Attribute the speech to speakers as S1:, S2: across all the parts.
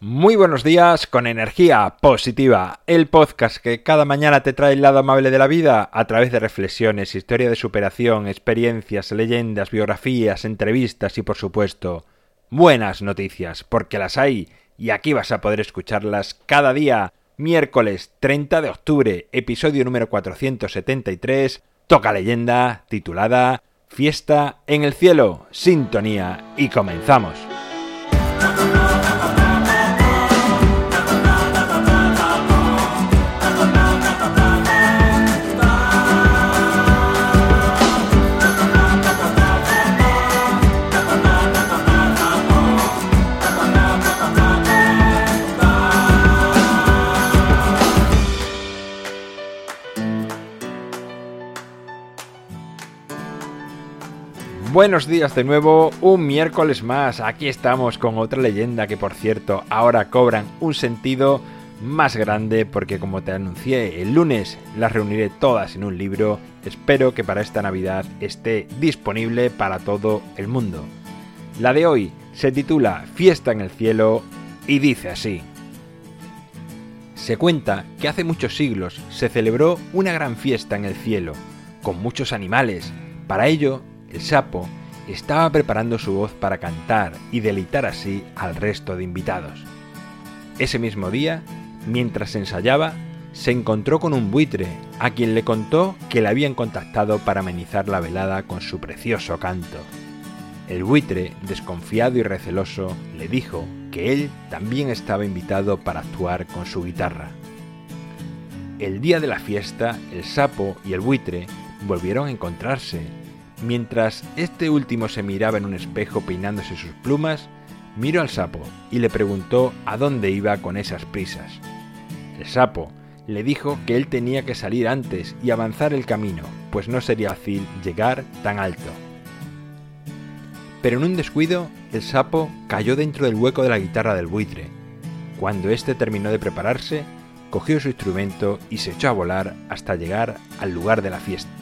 S1: Muy buenos días con energía positiva, el podcast que cada mañana te trae el lado amable de la vida a través de reflexiones, historia de superación, experiencias, leyendas, biografías, entrevistas y por supuesto buenas noticias, porque las hay y aquí vas a poder escucharlas cada día. Miércoles 30 de octubre, episodio número 473, toca leyenda titulada Fiesta en el cielo, sintonía y comenzamos. Buenos días de nuevo, un miércoles más, aquí estamos con otra leyenda que por cierto ahora cobran un sentido más grande porque como te anuncié el lunes las reuniré todas en un libro, espero que para esta Navidad esté disponible para todo el mundo. La de hoy se titula Fiesta en el cielo y dice así. Se cuenta que hace muchos siglos se celebró una gran fiesta en el cielo, con muchos animales. Para ello el sapo estaba preparando su voz para cantar y deleitar así al resto de invitados. Ese mismo día, mientras ensayaba, se encontró con un buitre, a quien le contó que le habían contactado para amenizar la velada con su precioso canto. El buitre, desconfiado y receloso, le dijo que él también estaba invitado para actuar con su guitarra. El día de la fiesta, el sapo y el buitre volvieron a encontrarse Mientras este último se miraba en un espejo peinándose sus plumas, miró al sapo y le preguntó a dónde iba con esas prisas. El sapo le dijo que él tenía que salir antes y avanzar el camino, pues no sería fácil llegar tan alto. Pero en un descuido, el sapo cayó dentro del hueco de la guitarra del buitre. Cuando éste terminó de prepararse, cogió su instrumento y se echó a volar hasta llegar al lugar de la fiesta.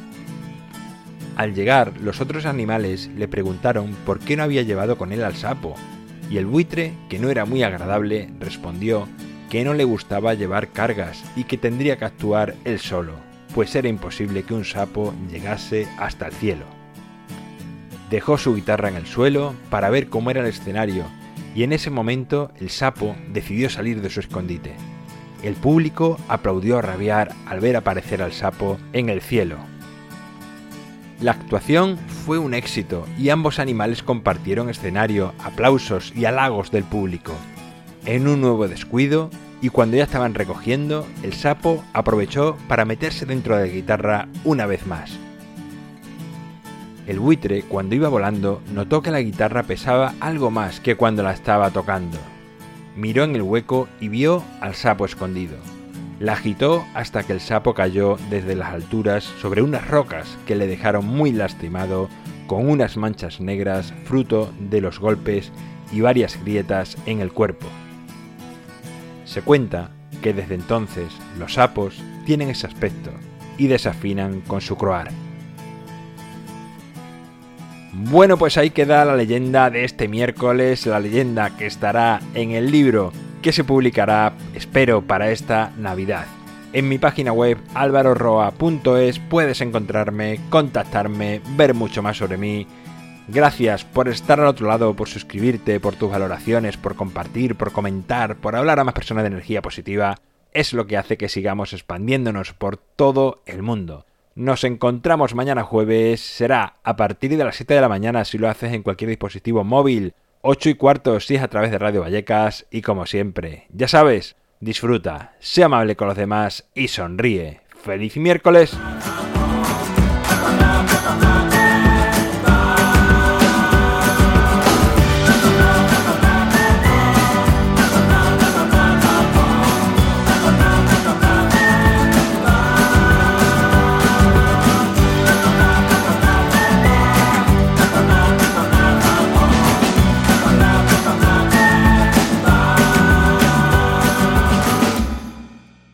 S1: Al llegar, los otros animales le preguntaron por qué no había llevado con él al sapo, y el buitre, que no era muy agradable, respondió que no le gustaba llevar cargas y que tendría que actuar él solo, pues era imposible que un sapo llegase hasta el cielo. Dejó su guitarra en el suelo para ver cómo era el escenario, y en ese momento el sapo decidió salir de su escondite. El público aplaudió a rabiar al ver aparecer al sapo en el cielo, la actuación fue un éxito y ambos animales compartieron escenario, aplausos y halagos del público. En un nuevo descuido, y cuando ya estaban recogiendo, el sapo aprovechó para meterse dentro de la guitarra una vez más. El buitre, cuando iba volando, notó que la guitarra pesaba algo más que cuando la estaba tocando. Miró en el hueco y vio al sapo escondido. La agitó hasta que el sapo cayó desde las alturas sobre unas rocas que le dejaron muy lastimado con unas manchas negras fruto de los golpes y varias grietas en el cuerpo. Se cuenta que desde entonces los sapos tienen ese aspecto y desafinan con su croar. Bueno, pues ahí queda la leyenda de este miércoles, la leyenda que estará en el libro que se publicará, espero, para esta Navidad. En mi página web alvaroroa.es puedes encontrarme, contactarme, ver mucho más sobre mí. Gracias por estar al otro lado, por suscribirte, por tus valoraciones, por compartir, por comentar, por hablar a más personas de energía positiva. Es lo que hace que sigamos expandiéndonos por todo el mundo. Nos encontramos mañana jueves, será a partir de las 7 de la mañana si lo haces en cualquier dispositivo móvil 8 y cuarto si es a través de Radio Vallecas y como siempre, ya sabes, disfruta, sea amable con los demás y sonríe. ¡Feliz miércoles!